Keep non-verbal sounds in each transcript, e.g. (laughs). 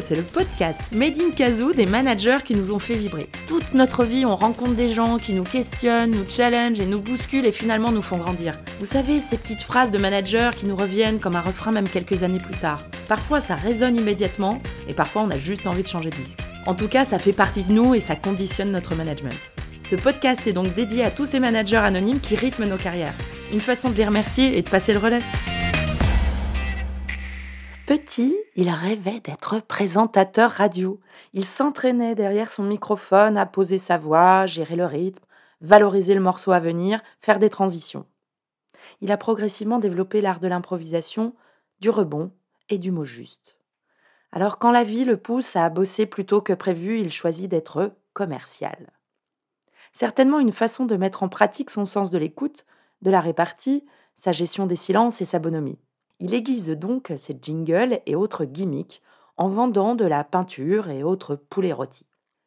C'est le podcast Made in Kazoo des managers qui nous ont fait vibrer. Toute notre vie, on rencontre des gens qui nous questionnent, nous challenge et nous bousculent et finalement nous font grandir. Vous savez, ces petites phrases de managers qui nous reviennent comme un refrain même quelques années plus tard. Parfois, ça résonne immédiatement et parfois, on a juste envie de changer de disque. En tout cas, ça fait partie de nous et ça conditionne notre management. Ce podcast est donc dédié à tous ces managers anonymes qui rythment nos carrières. Une façon de les remercier et de passer le relais. Petit, il rêvait d'être présentateur radio. Il s'entraînait derrière son microphone à poser sa voix, gérer le rythme, valoriser le morceau à venir, faire des transitions. Il a progressivement développé l'art de l'improvisation, du rebond et du mot juste. Alors quand la vie le pousse à bosser plus tôt que prévu, il choisit d'être commercial. Certainement une façon de mettre en pratique son sens de l'écoute, de la répartie, sa gestion des silences et sa bonhomie. Il aiguise donc ses jingles et autres gimmicks en vendant de la peinture et autres poulets rôtis.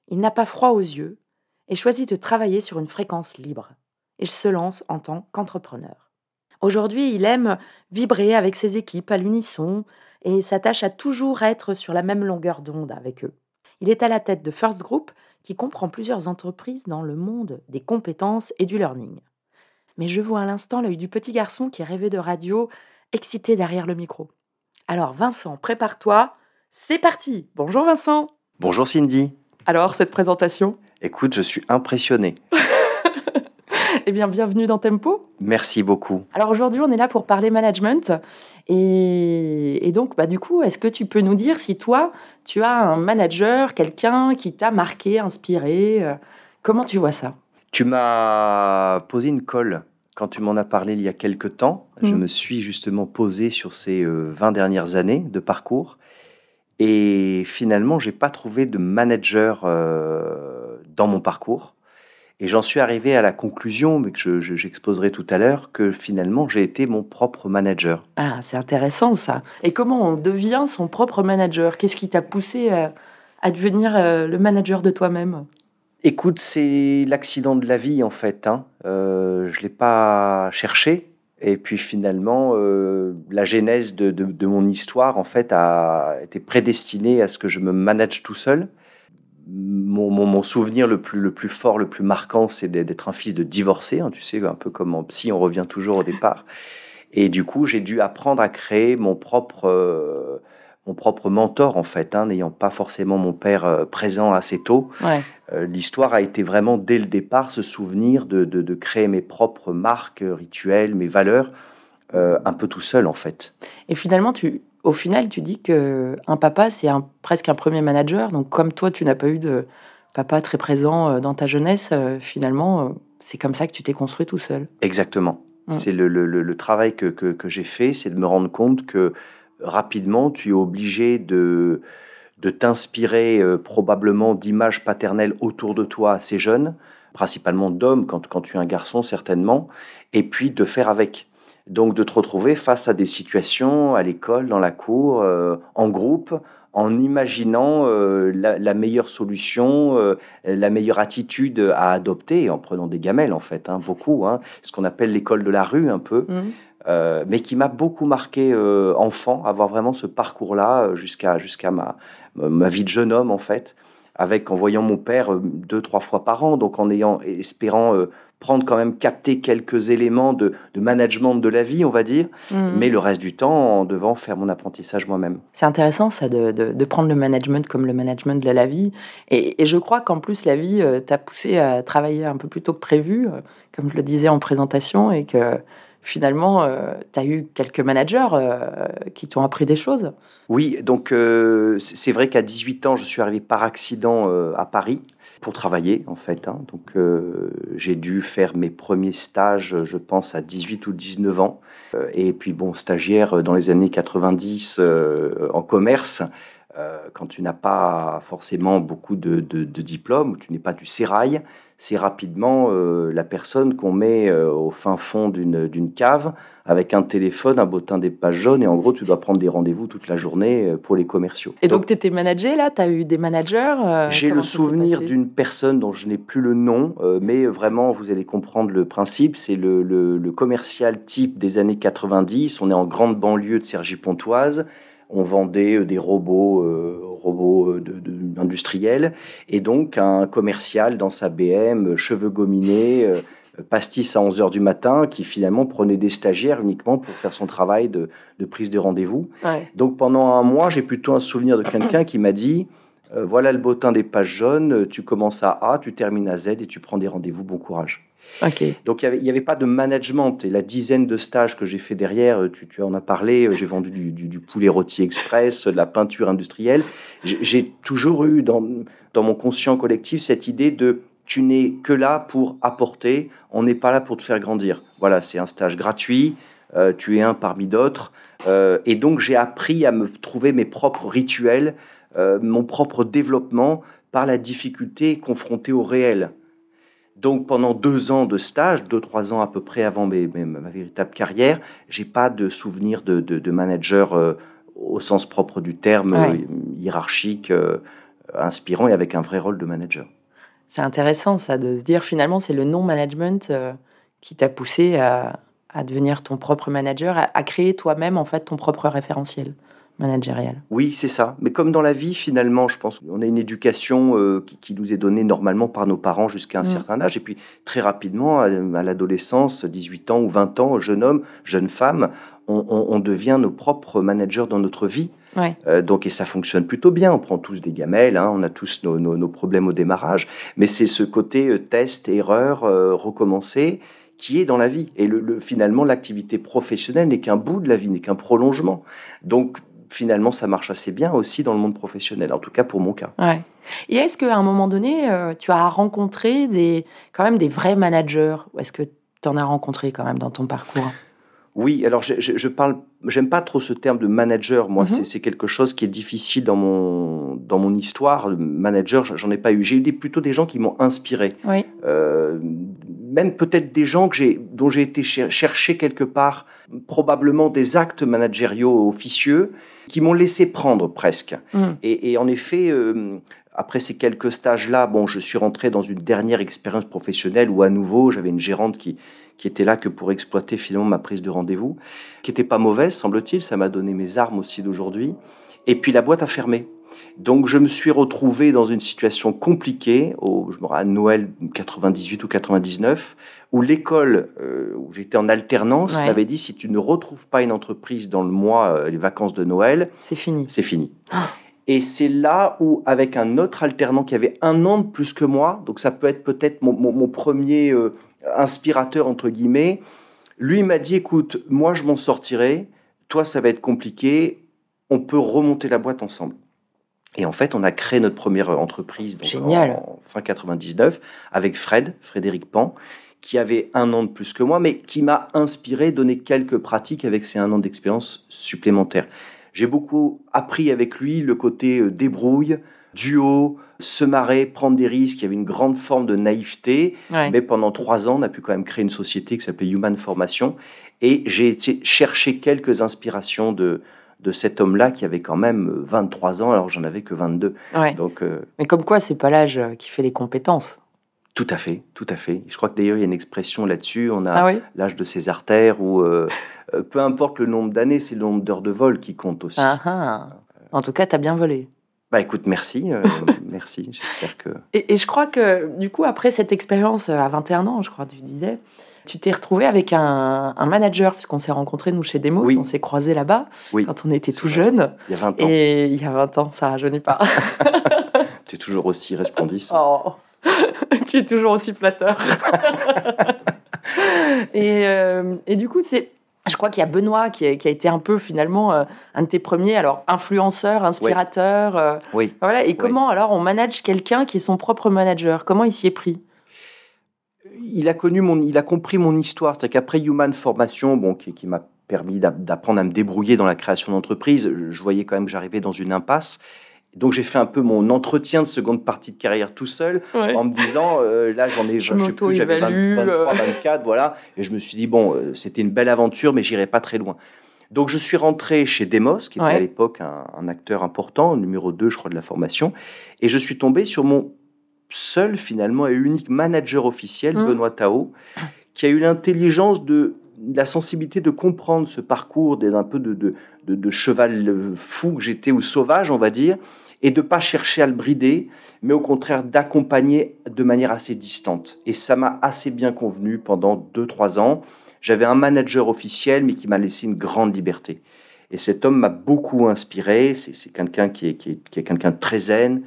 Il n'a pas froid aux yeux et choisit de travailler sur une fréquence libre. Il se lance en tant qu'entrepreneur. Aujourd'hui, il aime vibrer avec ses équipes à l'unisson et s'attache à toujours être sur la même longueur d'onde avec eux. Il est à la tête de First Group, qui comprend plusieurs entreprises dans le monde des compétences et du learning. Mais je vois à l'instant l'œil du petit garçon qui rêvait de radio excité derrière le micro. Alors Vincent, prépare-toi, c'est parti. Bonjour Vincent. Bonjour Cindy. Alors cette présentation? Écoute, je suis impressionné. (laughs) eh bien, bienvenue dans Tempo. Merci beaucoup. Alors aujourd'hui, on est là pour parler management. Et, donc, bah, du coup, est-ce que tu peux nous dire si toi, tu as un manager, quelqu'un qui t'a marqué, inspiré euh, Comment tu vois ça? Tu m'as posé une colle quand tu m'en as parlé il y a quelque temps, je mm. me suis justement posé sur ces 20 euh, dernières années de parcours. Et finalement, j'ai pas trouvé de manager euh, dans mon parcours. Et j'en suis arrivé à la conclusion, mais que j'exposerai tout à l'heure, que finalement, j'ai été mon propre manager. Ah, c'est intéressant ça. Et comment on devient son propre manager? Qu'est-ce qui t'a poussé à, à devenir euh, le manager de toi-même? Écoute, c'est l'accident de la vie en fait. Hein. Euh, je ne l'ai pas cherché. Et puis finalement, euh, la genèse de, mon histoire en fait a été prédestinée à ce que je me manage tout seul. Mon, souvenir le plus, fort, le plus marquant, c'est d'être un fils de divorcé. Hein. tu sais, un peu comme en psy, on revient toujours au départ. Et du coup, j'ai dû apprendre à créer mon propre... Euh, mon propre mentor en fait, hein, n'ayant pas forcément mon père euh, présent assez tôt. Euh, l'histoire a été vraiment dès le départ ce souvenir de, créer mes propres marques, rituels, mes valeurs, euh, un peu tout seul en fait. Et finalement, tu, au final, tu dis que un papa c'est un, presque un premier manager. Donc comme toi, tu n'as pas eu de papa très présent dans ta jeunesse, finalement, c'est comme ça que tu t'es construit tout seul. Exactement. Mm. C'est le, travail que, que j'ai fait, c'est de me rendre compte que rapidement, tu es obligé de, de t'inspirer euh, probablement d'images paternelles autour de toi assez jeunes, principalement d'hommes quand, quand tu es un garçon certainement, et puis de faire avec. Donc de te retrouver face à des situations à l'école, dans la cour, euh, en groupe, en imaginant euh, la, meilleure solution, la meilleure attitude à adopter, en prenant des gamelles en fait, hein, beaucoup, hein, ce qu'on appelle l'école de la rue un peu. Mmh. Euh, mais qui m'a beaucoup marqué euh, enfant, avoir vraiment ce parcours-là euh, jusqu'à jusqu'à ma, ma vie de jeune homme en fait, avec en voyant mon père deux trois fois par an, donc en ayant espérant prendre quand même capter quelques éléments de, de, management de la vie, on va dire, mhm. mais le reste du temps en devant faire mon apprentissage moi-même. C'est intéressant ça de, de, prendre le management comme le management de la vie, et, et je crois qu'en plus la vie t'a poussé à travailler un peu plus tôt que prévu, comme je le disais en présentation, et que finalement, euh, tu as eu quelques managers euh, qui t'ont appris des choses. Oui, donc euh, c'est vrai qu'à 18 ans, je suis arrivé par accident à Paris pour travailler, en fait. Hein. Donc j'ai dû faire mes premiers stages, je pense, à 18 ou 19 ans. et puis, bon, stagiaire dans les années 90 en commerce. quand tu n'as pas forcément beaucoup de, de, de tu n'es pas du sérail, c'est rapidement euh, la personne qu'on met euh, au fin fond d'une cave avec un téléphone, un bottin des pages jaunes, et en gros, tu dois prendre des rendez-vous toute la journée euh, pour les commerciaux. Et donc, tu étais manager là? Tu as eu des managers J'ai le souvenir d'une personne dont je n'ai plus le nom, mais vraiment, vous allez comprendre le principe c'est le, le, commercial type des années 90. On est en grande banlieue de Cergy-Pontoise on vendait des robots robot de, industriel, et donc un commercial dans sa BM, cheveux gominés, pastis à 11h du matin, qui finalement prenait des stagiaires uniquement pour faire son travail de, prise de rendez-vous. Donc pendant un mois, j'ai plutôt un souvenir de quelqu'un qui m'a dit, voilà le bottin des pages jaunes, tu commences à A, tu termines à Z et tu prends des rendez-vous, bon courage. Donc il n'y avait, pas de management. Et la dizaine de stages que j'ai fait derrière, euh, tu, en as parlé, euh, j'ai vendu du, poulet rôti express, de la peinture industrielle. J'ai toujours eu dans, mon conscient collectif cette idée de tu n'es que là pour apporter, on n'est pas là pour te faire grandir. Voilà, c'est un stage gratuit, euh, tu es un parmi d'autres. et donc j'ai appris à me trouver mes propres rituels, mon propre développement par la difficulté confrontée au réel. Donc pendant deux ans de stage, deux, trois ans à peu près avant ma véritable carrière, j'ai pas de souvenir de, manager euh, au sens propre du terme, euh, hiérarchique, euh, inspirant et avec un vrai rôle de manager. C'est intéressant ça, de se dire finalement c'est le non-management qui t'a poussé à, devenir ton propre manager, à créer toi-même en fait ton propre référentiel managériale. Oui, c'est ça. Mais comme dans la vie, finalement, je pense qu'on a une éducation euh, qui, nous est donnée normalement par nos parents jusqu'à un mm. certain âge. Et puis, très rapidement, à, l'adolescence, 18 ans ou 20 ans, jeune homme, jeune femme, on, devient nos propres managers dans notre vie. Euh, donc, et ça fonctionne plutôt bien. On prend tous des gamelles, hein, on a tous nos, problèmes au démarrage. Mais c'est ce côté euh, test, erreur, recommencer qui est dans la vie. Et le, finalement, l'activité professionnelle n'est qu'un bout de la vie, n'est qu'un prolongement. Donc, finalement, ça marche assez bien aussi dans le monde professionnel, en tout cas pour mon cas. Ouais. Et est-ce qu'à un moment donné, euh, tu as rencontré des, quand même des vrais managers? Ou est-ce que tu en as rencontré quand même dans ton parcours? Oui, alors je, je, parle, j'aime pas trop ce terme de manager. Moi, mhm. c'est quelque chose qui est difficile dans mon dans mon histoire. Manager, j'en ai pas eu. J'ai eu plutôt des gens qui m'ont inspiré. Oui. Euh, même peut-être des gens que j'ai dont j'ai été chercher quelque part, probablement des actes managériaux officieux qui m'ont laissé prendre presque. Mm. Et, en effet. Euh, après ces quelques stages-là, bon, je suis rentré dans une dernière expérience professionnelle où à nouveau j'avais une gérante qui, qui était là que pour exploiter finalement ma prise de rendez-vous, qui n'était pas mauvaise, semble-t-il. Ça m'a donné mes armes aussi d'aujourd'hui. Et puis la boîte a fermé. Donc je me suis retrouvé dans une situation compliquée, au, je me rappelle, à Noël 98 ou 99, où l'école euh, où j'étais en alternance m'avait dit si tu ne retrouves pas une entreprise dans le mois, euh, les vacances de Noël, c'est fini. C'est fini. Ah. Et c'est là où, avec un autre alternant qui avait un an de plus que moi, donc ça peut être peut-être mon, premier euh, inspirateur, entre guillemets, lui m'a dit, écoute, moi je m'en sortirai, toi ça va être compliqué, on peut remonter la boîte ensemble. Et en fait, on a créé notre première entreprise en, fin 99 avec Fred, Frédéric Pan, qui avait un an de plus que moi, mais qui m'a inspiré, donné quelques pratiques avec ses un an d'expérience supplémentaire. J'ai beaucoup appris avec lui le côté euh, débrouille, duo, se marrer, prendre des risques. Il y avait une grande forme de naïveté. Mais pendant trois ans, on a pu quand même créer une société qui s'appelait Human Formation. Et j'ai été chercher quelques inspirations de, de cet homme-là qui avait quand même 23 ans alors j'en avais que 22. Donc, euh, Mais comme quoi, c'est pas l'âge qui fait les compétences. Tout à fait, tout à fait. Je crois que d'ailleurs, il y a une expression là-dessus. On a ah l'âge de ses artères, ou euh, euh, peu importe le nombre d'années, c'est le nombre d'heures de vol qui compte aussi. Ah, ah. En tout cas, tu as bien volé. Bah écoute, merci, euh, (laughs) merci. J'espère que. Et, je crois que du coup, après cette expérience à 21 ans, je crois, tu disais, tu t'es retrouvé avec un, manager, puisqu'on s'est rencontrés nous chez Demos, on s'est croisés là-bas quand on était tout jeune. Il y a 20 ans. Et il y a 20 ans, ça rajeunit pas. (laughs) tu es toujours aussi resplendissant. (laughs) Oh. (laughs) tu es toujours aussi flatteur. et, euh, et, du coup, c'est. Je crois qu'il y a Benoît qui a, qui a, été un peu finalement euh, un de tes premiers, alors influenceur, inspirateur. Euh, oui. Voilà. Et comment alors on manage quelqu'un qui est son propre manager? Comment il s'y est pris? Il a connu mon, il a compris mon histoire. C'est qu'après Human Formation, bon, qui, qui m'a permis d'apprendre à me débrouiller dans la création d'entreprise, je voyais quand même que j'arrivais dans une impasse. Donc j'ai fait un peu mon entretien de seconde partie de carrière tout seul en me disant euh, là j'en ai (laughs) je, sais plus j'avais 23 24 voilà et je me suis dit bon euh, c'était une belle aventure mais j'irai pas très loin. Donc je suis rentré chez Demos qui était à l'époque un, acteur important numéro 2 je crois de la formation et je suis tombé sur mon seul finalement et unique manager officiel mmh. Benoît Tao qui a eu l'intelligence de la sensibilité de comprendre ce parcours d'un peu de, de, de, cheval fou que j'étais ou sauvage, on va dire, et de pas chercher à le brider, mais au contraire d'accompagner de manière assez distante. Et ça m'a assez bien convenu pendant 2-3 ans. J'avais un manager officiel, mais qui m'a laissé une grande liberté. Et cet homme m'a beaucoup inspiré. C'est quelqu'un qui est, qui est, quelqu'un de très zen,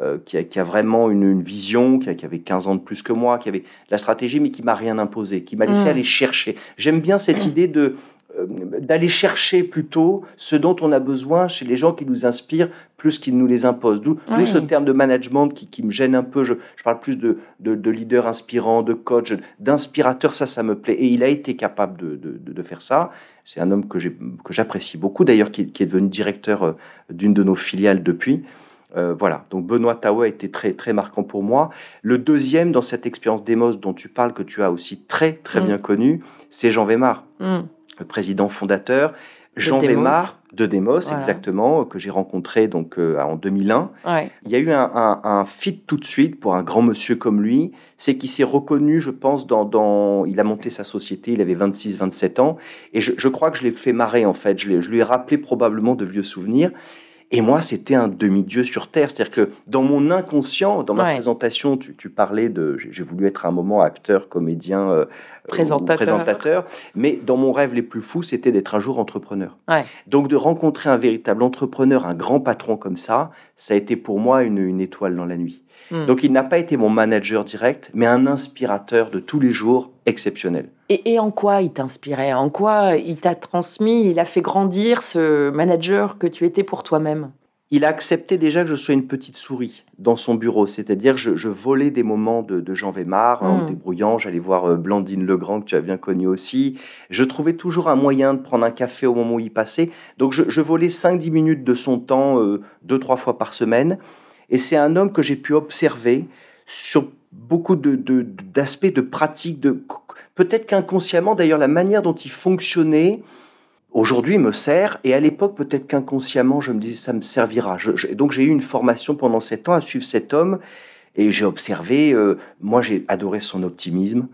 euh, qui, a, qui, a, vraiment une, vision, qui, qui, avait 15 ans de plus que moi, qui avait la stratégie, mais qui m'a rien imposé, qui m'a laissé mmh. aller chercher. J'aime bien cette idée de euh, d'aller chercher plutôt ce dont on a besoin chez les gens qui nous inspirent plus qu'ils nous les imposent. D'où ce terme de management qui, me gêne un peu. Je, parle plus de, de, leader inspirant, de coach, d'inspirateur, ça, ça me plaît. Et il a été capable de, de faire ça. C'est un homme que j'apprécie beaucoup, d'ailleurs, qui, qui, est devenu directeur euh, d'une de nos filiales depuis. Euh, voilà, donc Benoît Taouet été très, très marquant pour moi. Le deuxième dans cette expérience d'Emos dont tu parles, que tu as aussi très, très mm. bien connu, c'est Jean Weimar. Mm le président fondateur, Jean Weimar de Demos, exactement, que j'ai rencontré donc euh, en 2001. Il y a eu un, fit tout de suite pour un grand monsieur comme lui. C'est qu'il s'est reconnu, je pense, dans, Il a monté sa société, il avait 26-27 ans. Et je, crois que je l'ai fait marrer, en fait. Je, je lui ai rappelé probablement de vieux souvenirs. Et moi, c'était un demi-dieu sur Terre. C'est-à-dire que dans mon inconscient, dans ma présentation, tu, parlais de... J'ai voulu être un moment acteur, comédien, euh, présentateur. présentateur. Mais dans mon rêve les plus fous, c'était d'être un jour entrepreneur. Donc de rencontrer un véritable entrepreneur, un grand patron comme ça, ça a été pour moi une, une étoile dans la nuit. Hmm. Donc il n'a pas été mon manager direct, mais un inspirateur de tous les jours exceptionnel. Et, en quoi il t'inspirait? En quoi il t'a transmis, il a fait grandir ce manager que tu étais pour toi-même? Il a accepté déjà que je sois une petite souris dans son bureau, c'est-à-dire je, je volais des moments de, Jean Weimar en hmm. débrouillant, j'allais voir euh, Blandine Legrand que tu as bien connu aussi. Je trouvais toujours un moyen de prendre un café au moment où il passait, donc je, volais 5-10 minutes de son temps euh, deux, trois fois par semaine. Et c'est un homme que j'ai pu observer sur beaucoup d'aspects, de, de, de pratiques, de, peut-être qu'inconsciemment, d'ailleurs, la manière dont il fonctionnait, aujourd'hui me sert, et à l'époque, peut-être qu'inconsciemment, je me disais, ça me servira. donc j'ai eu une formation pendant sept ans à suivre cet homme, et j'ai observé, euh, moi j'ai adoré son optimisme,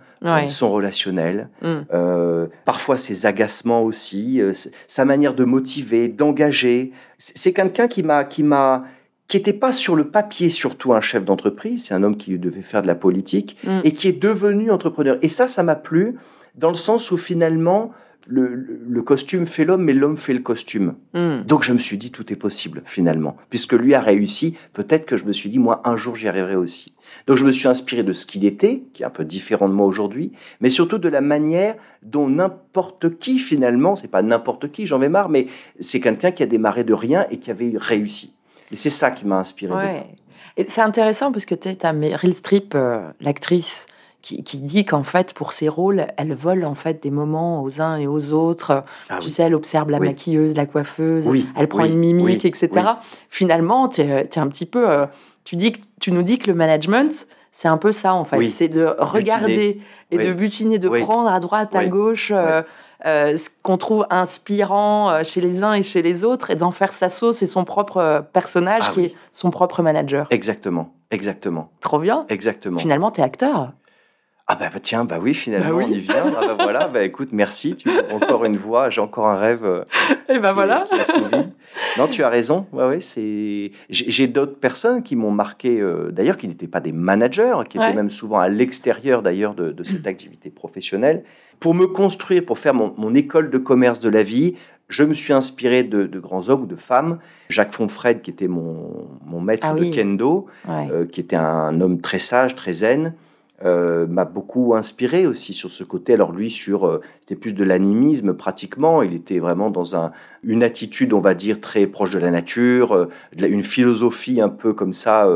son relationnel, mm. euh, parfois ses agacements aussi, euh, sa manière de motiver, d'engager. C'est quelqu'un qui m'a, qui m'a, qui n'était pas sur le papier surtout un chef d'entreprise, c'est un homme qui devait faire de la politique, mm. et qui est devenu entrepreneur. Et ça, ça m'a plu, dans le sens où finalement, le, costume fait l'homme, mais l'homme fait le costume. Mm. Donc je me suis dit, tout est possible finalement. Puisque lui a réussi, peut-être que je me suis dit, moi, un jour, j'y arriverai aussi. Donc je me suis inspiré de ce qu'il était, qui est un peu différent de moi aujourd'hui, mais surtout de la manière dont n'importe qui finalement, c'est pas n'importe qui, j'en vais marre, mais c'est quelqu'un qui a démarré de rien et qui avait réussi. Et c'est ça qui m'a inspiré. Et c'est intéressant parce que tu as Meryl Streep, euh, l'actrice, qui, dit qu'en fait, pour ses rôles, elle vole en fait des moments aux uns et aux autres. Ah tu sais, elle observe la maquilleuse, la coiffeuse, elle prend une mimique, etc. Finalement, tu es, un petit peu. Euh, tu, dis que, tu nous dis que le management, c'est un peu ça en fait. C'est de regarder et de butiner, de prendre à droite, à gauche. Euh, euh, ce qu'on trouve inspirant euh, chez les uns et chez les autres et d'en faire sa sauce et son propre euh, personnage ah qui est son propre manager. Exactement, exactement. Trop bien. Exactement. Finalement, tu es acteur. Ah bah, bah, tiens, bah oui, finalement, bah on y vient. Ah bah voilà, bah écoute, merci. Tu as encore une voix, j'ai encore un rêve. Euh, (laughs) et bah voilà. non, tu as raison. Ouais, ouais, c'est. J'ai d'autres personnes qui m'ont marqué, euh, d'ailleurs, qui n'étaient pas des managers, qui étaient même souvent à l'extérieur d'ailleurs de, cette activité professionnelle. Pour me construire, pour faire mon, école de commerce de la vie, je me suis inspiré de, grands hommes ou de femmes. Jacques Fonfred, qui était mon, mon maître ah de kendo, euh, qui était un homme très sage, très zen. Euh, m'a beaucoup inspiré aussi sur ce côté. Alors lui, sur euh, c'était plus de l'animisme pratiquement. Il était vraiment dans un, une attitude, on va dire, très proche de la nature, euh, une philosophie un peu comme ça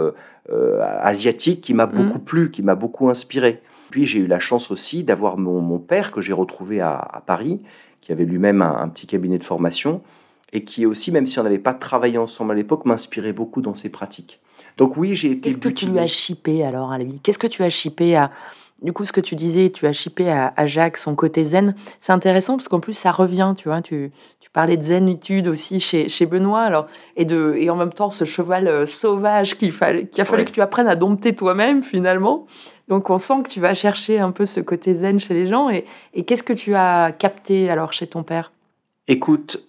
asiatique qui m'a mmh. beaucoup plu, qui m'a beaucoup inspiré. Puis j'ai eu la chance aussi d'avoir mon, père que j'ai retrouvé à, Paris, qui avait lui-même un, petit cabinet de formation et qui aussi, même si on n'avait pas travaillé ensemble à l'époque, m'inspirait beaucoup dans ses pratiques. Donc oui, j'ai été. Qu'est-ce que tu lui as chippé alors à lui Qu'est-ce que tu as chippé à du coup, ce que tu disais, tu as chippé à, Jacques son côté zen. C'est intéressant parce qu'en plus, ça revient, tu vois. Tu, tu parlais de zenitude aussi chez, chez Benoît, alors, et, de, et en même temps, ce cheval euh, sauvage qu'il fallait, qu'il a fallu que tu apprennes à dompter toi-même, finalement. Donc, on sent que tu vas chercher un peu ce côté zen chez les gens. Et, et qu'est-ce que tu as capté alors chez ton père? Écoute,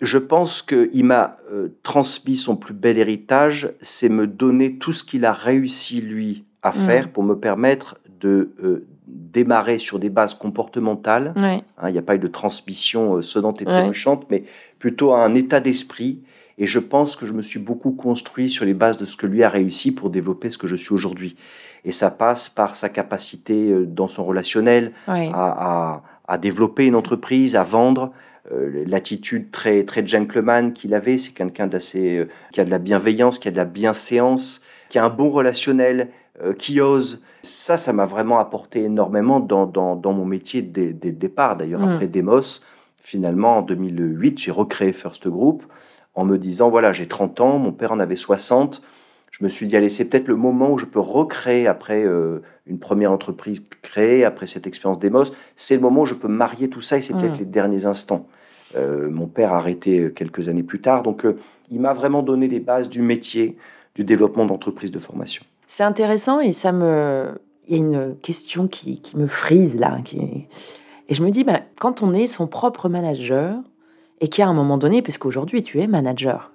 Je pense qu'il m'a euh, transmis son plus bel héritage, c'est me donner tout ce qu'il a réussi, lui, à faire mm. pour me permettre de euh, démarrer sur des bases comportementales. Hein, il n'y a pas eu de transmission euh, sonnante et trébuchante, mais plutôt un état d'esprit. Et je pense que je me suis beaucoup construit sur les bases de ce que lui a réussi pour développer ce que je suis aujourd'hui. Et ça passe par sa capacité dans son relationnel à, à, développer une entreprise, à vendre, l'attitude très, très gentleman qu'il avait. C'est quelqu'un d'assez, euh, qui a de la bienveillance, qui a de la bienséance, qui a un bon relationnel, euh, qui ose. Ça, ça m'a vraiment apporté énormément dans, dans, mon métier dès, le départ. D'ailleurs, mm. après Demos, finalement, en 2008, j'ai recréé First Group en me disant, voilà, j'ai 30 ans, mon père en avait 60 je me suis dit, allez, c'est peut-être le moment où je peux recréer après euh, une première entreprise créée, après cette expérience d'Emos, c'est le moment où je peux marier tout ça et c'est peut-être mm. les derniers instants. Euh, mon père arrêté euh, quelques années plus tard, donc il m'a vraiment donné les bases du métier, du développement d'entreprise de formation. C'est intéressant et ça me... Il y a une question qui, qui me frise là. Et je me dis, bah, quand on est son propre manager et qu'à un moment donné, parce qu'aujourd'hui tu es manager,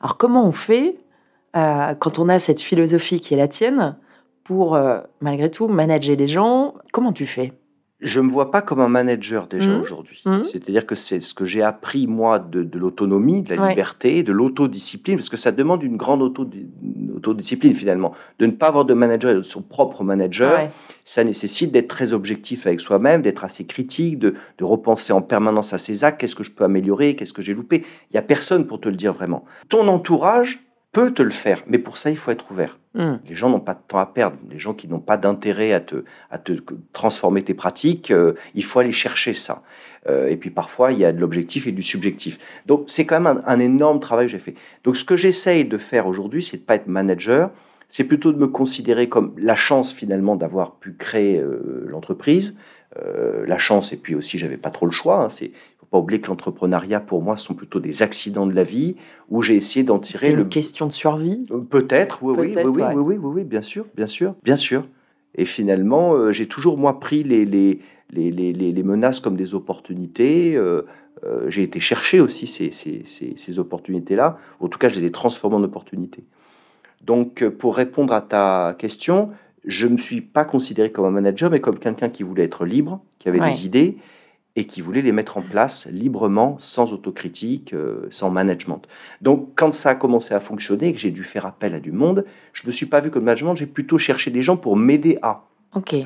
alors comment on fait euh, quand on a cette philosophie qui est la tienne, pour euh, malgré tout manager les gens, comment tu fais? Je me vois pas comme un manager déjà mmh. aujourd'hui. Mmh. C'est-à-dire que c'est ce que j'ai appris moi de, l'autonomie, de la liberté, de l'autodiscipline, parce que ça demande une grande autodiscipline finalement. De ne pas avoir de manager, de son propre manager, ça nécessite d'être très objectif avec soi-même, d'être assez critique, de, de, repenser en permanence à ses actes, qu'est-ce que je peux améliorer, qu'est-ce que j'ai loupé? Il y a personne pour te le dire vraiment. Ton entourage peut te le faire, mais pour ça, il faut être ouvert. Hmm. Les gens n'ont pas de temps à perdre. Les gens qui n'ont pas d'intérêt à te, à te transformer tes pratiques, euh, il faut aller chercher ça. Euh, et puis parfois, il y a de l'objectif et du subjectif. Donc, c'est quand même un, énorme travail que j'ai fait. Donc, ce que j'essaye de faire aujourd'hui, c'est de pas être manager, c'est plutôt de me considérer comme la chance finalement d'avoir pu créer euh, l'entreprise. la chance, et puis aussi, j'avais pas trop le choix. Hein, c'est pas oublier que l'entrepreneuriat, pour moi, sont plutôt des accidents de la vie où j'ai essayé d'en tirer. Une question de survie? Euh, Peut-être, oui, oui, oui, oui, oui, oui, bien sûr, bien sûr, bien sûr. Et finalement, euh, j'ai toujours, moi, pris les, les, les, les, les menaces comme des opportunités. Euh, j'ai été chercher aussi ces, ces, ces, ces opportunités-là. En tout cas, je les ai transformées en opportunités. Donc, pour répondre à ta question, je ne me suis pas considéré comme un manager, mais comme quelqu'un qui voulait être libre, qui avait des idées et qui voulait les mettre en place librement, sans autocritique, euh, sans management. Donc, quand ça a commencé à fonctionner et que j'ai dû faire appel à du monde, je ne me suis pas vu comme management, j'ai plutôt cherché des gens pour m'aider à.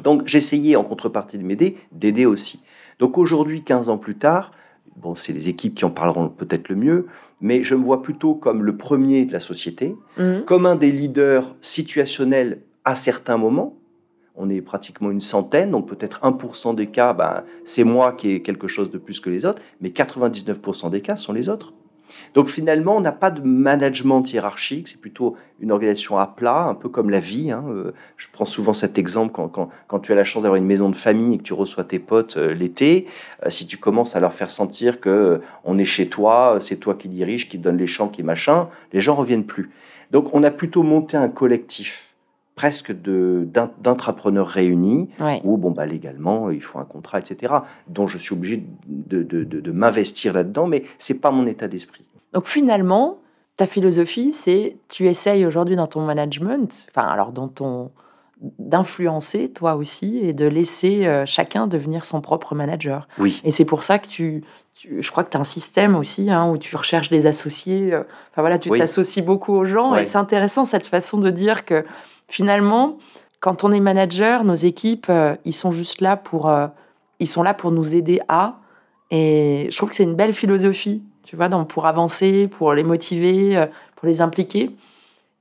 Donc, j'essayais en contrepartie de m'aider, d'aider aussi. Donc, aujourd'hui, 15 ans plus tard, bon, c'est les équipes qui en parleront peut-être le mieux, mais je me vois plutôt comme le premier de la société, mmh. comme un des leaders situationnels à certains moments, on est pratiquement une centaine, donc peut-être 1% des cas, ben, c'est moi qui ai quelque chose de plus que les autres, mais 99% des cas sont les autres. Donc finalement, on n'a pas de management hiérarchique, c'est plutôt une organisation à plat, un peu comme la vie. Hein. Euh, je prends souvent cet exemple quand, tu as la chance d'avoir une maison de famille et que tu reçois tes potes euh, l'été, euh, si tu commences à leur faire sentir que on est chez toi, c'est toi qui dirige, qui donne les champs, qui machin, les gens reviennent plus. Donc on a plutôt monté un collectif presque d'intrapreneurs réunis, où bon, bah, légalement, il faut un contrat, etc., dont je suis obligé de, de, de, m'investir là-dedans, mais c'est pas mon état d'esprit. Donc finalement, ta philosophie, c'est tu essayes aujourd'hui dans ton management, enfin alors dans ton d'influencer toi aussi et de laisser euh, chacun devenir son propre manager. Oui. Et c'est pour ça que tu, je crois que tu as un système aussi hein, où tu recherches des associés. Euh, enfin voilà, tu t'associes beaucoup aux gens et c'est intéressant cette façon de dire que finalement, quand on est manager, nos équipes, euh, ils sont juste là pour, euh, ils sont là pour nous aider à. Et je trouve que c'est une belle philosophie, tu vois, donc pour avancer, pour les motiver, euh, pour les impliquer.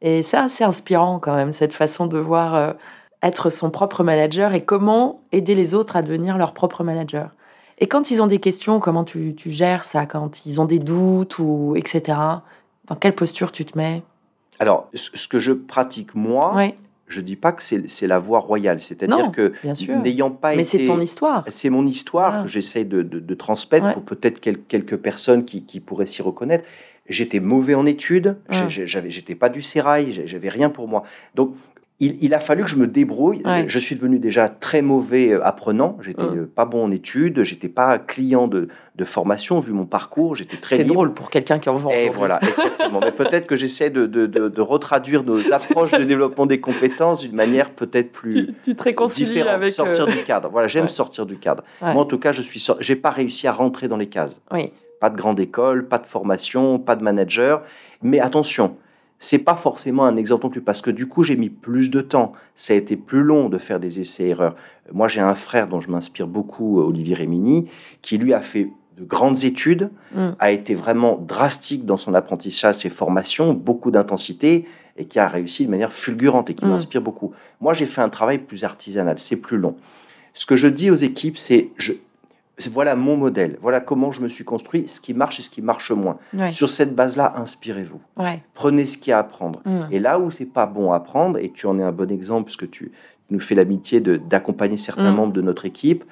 Et c'est inspirant quand même, cette façon de voir être son propre manager et comment aider les autres à devenir leur propre manager. Et quand ils ont des questions, comment tu, tu gères ça Quand ils ont des doutes ou etc. Dans quelle posture tu te mets? Alors, ce que je pratique moi, je dis pas que c'est la voie royale. C'est-à-dire que n'ayant pas Mais c'est ton histoire. C'est mon histoire que j'essaie de, transmettre pour peut-être quelques personnes qui, pourraient s'y reconnaître. J'étais mauvais en études, j'avais, j'étais pas du sérail, j'avais rien pour moi. Donc, il, a fallu que je me débrouille. Je suis devenu déjà très mauvais euh, apprenant. J'étais mmh. pas bon en études. J'étais pas client de, formation vu mon parcours. J'étais très. C'est drôle pour quelqu'un qui en vend. Et voilà, exactement. Mais peut-être que j'essaie de, de, retraduire nos (laughs) approches de développement des compétences d'une manière peut-être plus tu, te réconcilies avec sortir du cadre. Voilà, j'aime sortir du cadre. Moi, en tout cas, je suis. J'ai pas réussi à rentrer dans les cases. Oui. Pas de grande école, pas de formation, pas de manager. Mais attention c'est pas forcément un exemple non plus parce que du coup j'ai mis plus de temps, ça a été plus long de faire des essais-erreurs. Moi j'ai un frère dont je m'inspire beaucoup, Olivier Rémini, qui lui a fait de grandes études, mm. a été vraiment drastique dans son apprentissage, ses formations, beaucoup d'intensité et qui a réussi de manière fulgurante et qui mm. m'inspire beaucoup. Moi j'ai fait un travail plus artisanal, c'est plus long. Ce que je dis aux équipes, c'est je, voilà mon modèle, voilà comment je me suis construit, ce qui marche et ce qui marche moins. Sur cette base-là, inspirez-vous. Prenez ce qu'il y a à apprendre. Mm. Et là où c'est pas bon à apprendre, et tu en es un bon exemple puisque tu nous fais l'amitié d'accompagner certains mm. membres de notre équipe,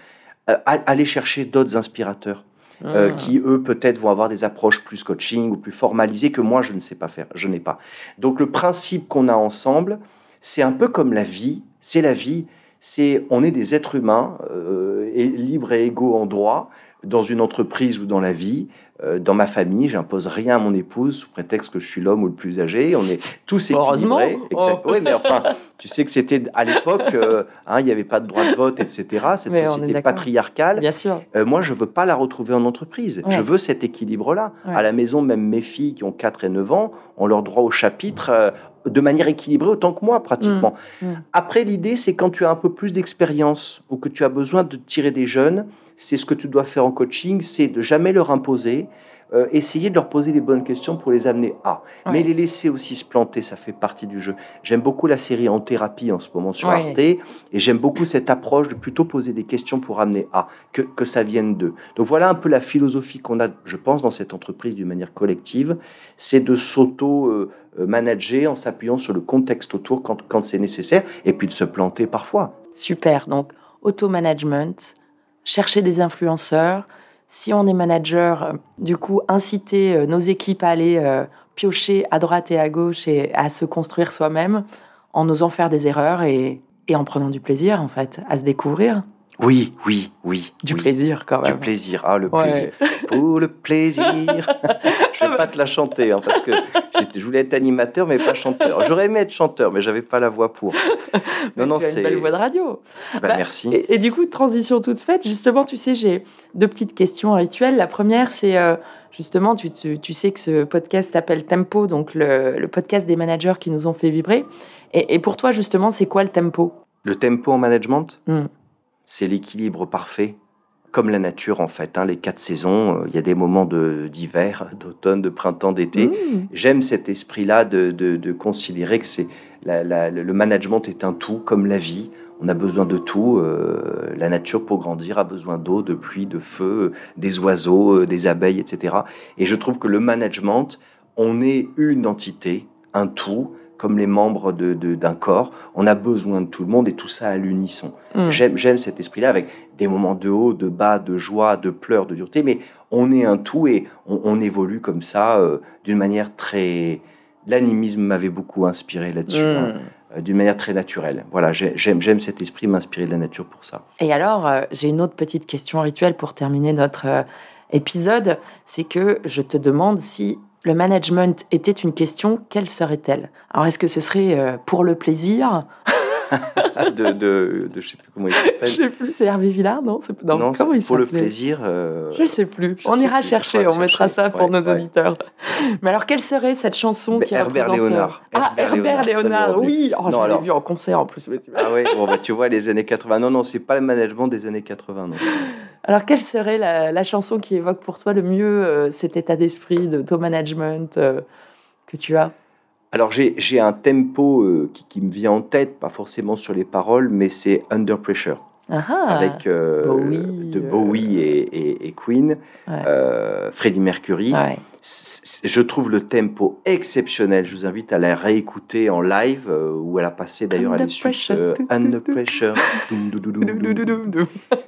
euh, allez chercher d'autres inspirateurs. Euh, mm. qui eux peut-être vont avoir des approches plus coaching ou plus formalisées que moi je ne sais pas faire, je n'ai pas. Donc le principe qu'on a ensemble, c'est un peu comme la vie, c'est la vie, c'est on est des êtres humains euh, et libres et égaux en droit dans une entreprise ou dans la vie. Euh, dans ma famille, j'impose rien à mon épouse sous prétexte que je suis l'homme ou le plus âgé. On est tous équilibrés. Heureusement. Oui, mais enfin, tu sais que c'était à l'époque, (laughs) euh, hein, il n'y avait pas de droit de vote, etc. Cette société patriarcale. Bien sûr. moi, je veux pas la retrouver en entreprise. Je veux cet équilibre-là. À la maison, même mes filles qui ont 4 et 9 ans ont leur droit au chapitre de manière équilibrée autant que moi, pratiquement. Mmh. Mmh. Après, l'idée, c'est quand tu as un peu plus d'expérience ou que tu as besoin de tirer des jeunes, c'est ce que tu dois faire en coaching, c'est de jamais leur imposer, euh, essayer de leur poser des bonnes questions pour les amener à. Mais les laisser aussi se planter, ça fait partie du jeu. J'aime beaucoup la série En thérapie en ce moment sur Arte, et j'aime beaucoup cette approche de plutôt poser des questions pour amener à, que, que ça vienne d'eux. Donc voilà un peu la philosophie qu'on a, je pense, dans cette entreprise d'une manière collective, c'est de s'auto-manager euh, en s'appuyant sur le contexte autour quand, quand c'est nécessaire, et puis de se planter parfois. Super, donc auto-management, chercher des influenceurs, si on est manager, euh, du coup, inciter euh, nos équipes à aller euh, piocher à droite et à gauche et à se construire soi-même en osant faire des erreurs et, et en prenant du plaisir, en fait, à se découvrir. Oui, oui, oui. Du plaisir quand même. Du plaisir, ah le plaisir. Pour le plaisir. (laughs) pas te la chanter hein, parce que je voulais être animateur mais pas chanteur. J'aurais aimé être chanteur mais j'avais pas la voix pour. Non, non, c'est une belle voix de radio. Bah, bah, merci. Et, du coup, transition toute faite. Justement, tu sais, j'ai deux petites questions rituelles. La première, c'est euh, justement, tu, tu, sais que ce podcast s'appelle Tempo, donc le, le, podcast des managers qui nous ont fait vibrer. Et, et pour toi, justement, c'est quoi le tempo? Le tempo en management? Hmm c'est l'équilibre parfait, comme la nature en fait. Hein, les quatre saisons, euh, il y a des moments d'hiver, (laughs) d'automne, de printemps, d'été. Mmh. J'aime cet esprit-là de, considérer que c'est le management est un tout, comme la vie. On a besoin de tout. Euh, la nature, pour grandir, a besoin d'eau, de pluie, de feu, des oiseaux, euh, des abeilles, etc. Et je trouve que le management, on est une entité, un tout comme les membres d'un de, corps. On a besoin de tout le monde et tout ça à l'unisson. Mm. J'aime cet esprit-là avec des moments de haut, de bas, de joie, de pleurs, de dureté, mais on est un tout et on, évolue comme ça euh, d'une manière très... L'animisme m'avait beaucoup inspiré là-dessus. Hein, mm. euh, d'une manière très naturelle. Voilà, j'aime cet esprit m'inspirer de la nature pour ça. Et alors, euh, j'ai une autre petite question rituelle pour terminer notre épisode, c'est que je te demande si le management était une question, quelle serait-elle? Alors, est-ce que ce serait euh, pour le plaisir? (laughs) De, de, de, je sais plus comment il (laughs) s'appelle. Je sais plus, c'est Hervé Villard, non, non, non comment il pour le plaisir. Euh... Je sais plus. on ira chercher, on mettra ça pour nos auditeurs. Mais alors, quelle serait cette chanson qui Herbert Léonard. Ah, Herbert, Léonard, oui. Oh, je l'ai vu en concert en plus. Ah oui, bon, bah, tu vois les années 80. Non, non, c'est pas le management des années 80. Non. Alors, quelle serait la, chanson qui évoque pour toi le mieux euh, cet état d'esprit de ton management euh, que tu as? Alors j'ai un tempo euh, qui, me vient en tête, pas forcément sur les paroles, mais c'est Under Pressure. Avec de Bowie et, Queen, Freddie Mercury. Je trouve le tempo exceptionnel. Je vous invite à la réécouter en live, où elle a passé d'ailleurs à l'issue Under Pressure.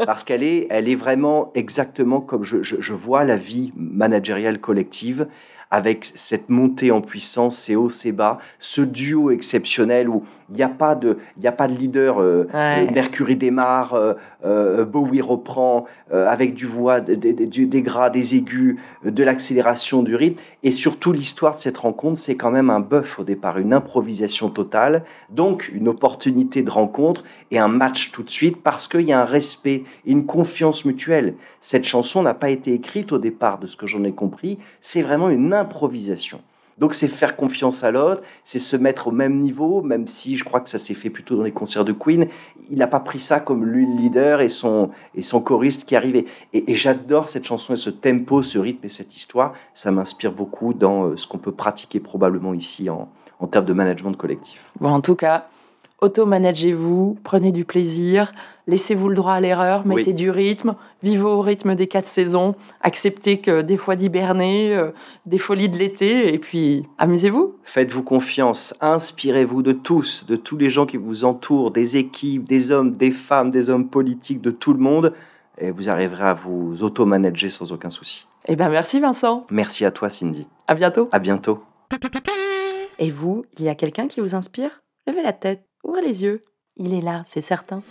Parce qu'elle est, elle est vraiment exactement comme je, je vois la vie managériale collective avec cette montée en puissance, ces hauts, ces bas, ce duo exceptionnel où il n'y a, pas de, il a pas de leader. Euh, euh, Mercury démarre, euh, Bowie reprend, avec du voix, des gras, des aigus, de l'accélération du rythme. Et surtout, l'histoire de cette rencontre, c'est quand même un bœuf au départ, une improvisation totale, donc une opportunité de rencontre et un match tout de suite parce qu'il y a un respect, une confiance mutuelle. Cette chanson n'a pas été écrite au départ, de ce que j'en ai compris. C'est vraiment une improvisation. Donc c'est faire confiance à l'autre, c'est se mettre au même niveau, même si je crois que ça s'est fait plutôt dans les concerts de Queen. Il n'a pas pris ça comme lui le leader et son, et son choriste qui arrivait. Et, et j'adore cette chanson et ce tempo, ce rythme et cette histoire. Ça m'inspire beaucoup dans euh, ce qu'on peut pratiquer probablement ici en, en termes de management collectif. Bon, en tout cas, auto-managez-vous, prenez du plaisir, laissez-vous le droit à l'erreur, mettez du rythme, vivez au rythme des quatre saisons, acceptez que des fois d'hiberner, euh, des folies de l'été, et puis amusez-vous. Faites-vous confiance, inspirez-vous de tous, de tous les gens qui vous entourent, des équipes, des hommes, des femmes, des hommes politiques, de tout le monde, et vous arriverez à vous auto-manager sans aucun souci. Eh bien merci Vincent. Merci à toi Cindy. À bientôt. À bientôt. Et vous, il y a quelqu'un qui vous inspire? Levez la tête. Ouvrez les yeux. Il est là, c'est certain.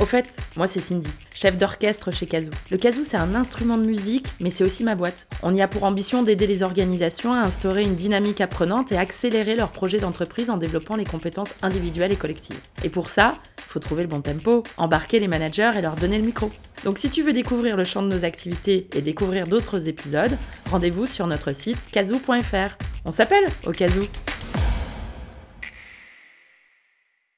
Au fait, moi c'est Cindy, chef d'orchestre chez Kazoo. Le kazoo c'est un instrument de musique, mais c'est aussi ma boîte. On y a pour ambition d'aider les organisations à instaurer une dynamique apprenante et accélérer leurs projets d'entreprise en développant les compétences individuelles et collectives. Et pour ça, faut trouver le bon tempo, embarquer les managers et leur donner le micro. Donc si tu veux découvrir le champ de nos activités et découvrir d'autres épisodes, rendez-vous sur notre site kazoo.fr. On s'appelle au kazoo